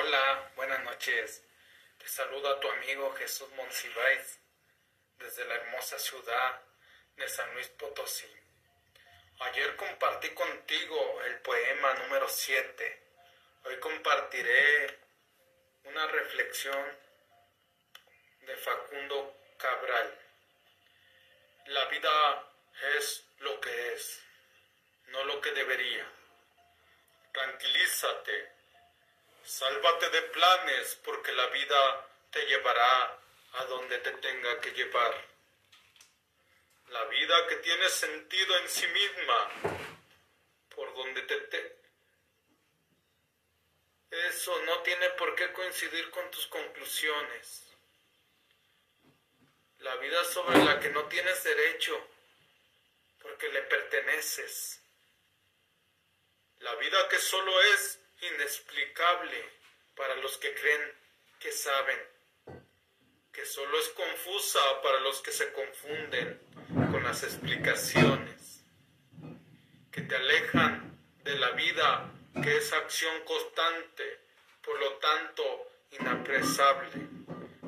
Hola, buenas noches. Te saluda a tu amigo Jesús Monsiváis desde la hermosa ciudad de San Luis Potosí. Ayer compartí contigo el poema número 7. Hoy compartiré una reflexión de Facundo Cabral. La vida es lo que es, no lo que debería. Tranquilízate, sálvate de planes porque la vida te llevará a donde te tenga que llevar. La vida que tiene sentido en sí misma, por donde te, te... Eso no tiene por qué coincidir con tus conclusiones. La vida sobre la que no tienes derecho, porque le perteneces. La vida que solo es inexplicable para los que creen que saben, que solo es confusa para los que se confunden con las explicaciones, que te alejan de la vida que es acción constante, por lo tanto inapresable,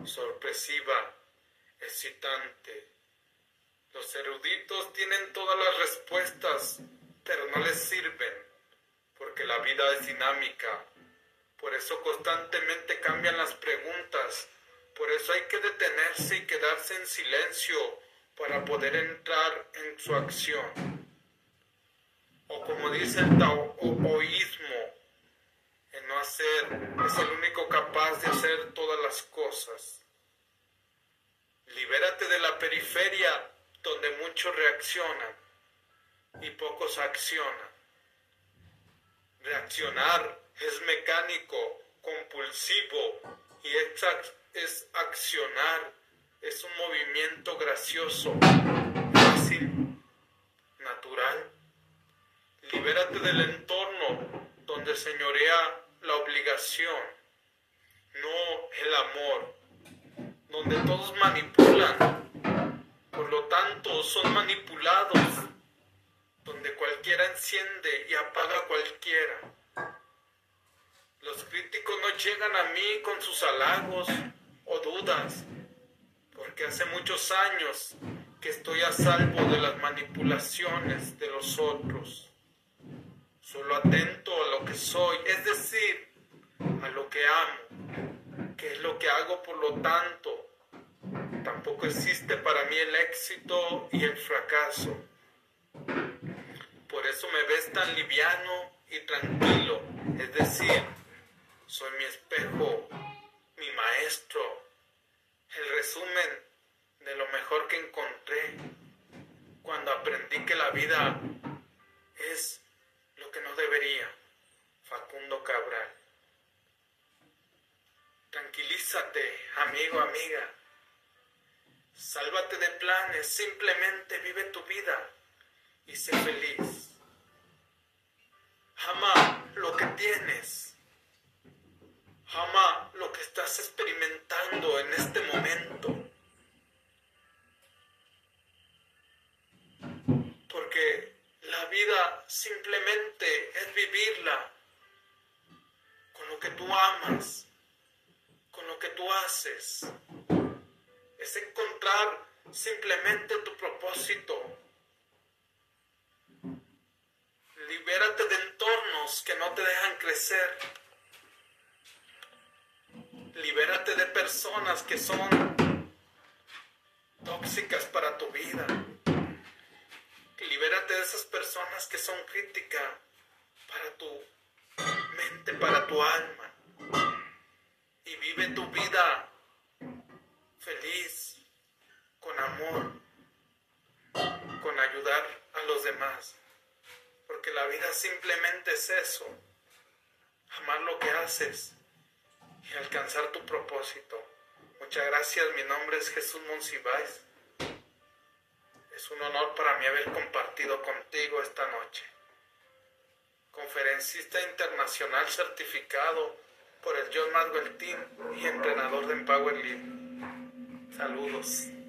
sorpresiva, excitante. Los eruditos tienen todas las respuestas, pero no les sirven la vida es dinámica. Por eso constantemente cambian las preguntas. Por eso hay que detenerse y quedarse en silencio para poder entrar en su acción. O como dice el taoísmo, el no hacer es el único capaz de hacer todas las cosas. Libérate de la periferia donde muchos reaccionan y pocos accionan. Reaccionar es mecánico, compulsivo y es, accionar, es un movimiento gracioso, fácil, natural. Libérate del entorno donde señorea la obligación, no el amor, donde todos manipulan, por lo tanto son manipulados cualquiera enciende y apaga cualquiera. Los críticos no llegan a mí con sus halagos o dudas, porque hace muchos años que estoy a salvo de las manipulaciones de los otros. Solo atento a lo que soy, es decir, a lo que amo, que es lo que hago por lo tanto. Tampoco existe para mí el éxito y el fracaso. Eso me ves tan liviano y tranquilo. Es decir, soy mi espejo, mi maestro, el resumen de lo mejor que encontré cuando aprendí que la vida es lo que no debería. Facundo Cabral. Tranquilízate, amigo, amiga. Sálvate de planes, simplemente vive tu vida y sé feliz. Tienes. Ama lo que estás experimentando en este momento. Porque la vida simplemente es vivirla con lo que tú amas, con lo que tú haces. Es encontrar simplemente tu propósito Libérate de que no te dejan crecer. Libérate de personas que son tóxicas para tu vida. Libérate de esas personas que son críticas para tu mente, para tu alma. Y vive tu vida feliz, con amor, con ayudar a los demás porque la vida simplemente es eso, amar lo que haces y alcanzar tu propósito. Muchas gracias, mi nombre es Jesús Monsiváis. Es un honor para mí haber compartido contigo esta noche. Conferencista internacional certificado por el John Maxwell Team y entrenador de Empower Saludos.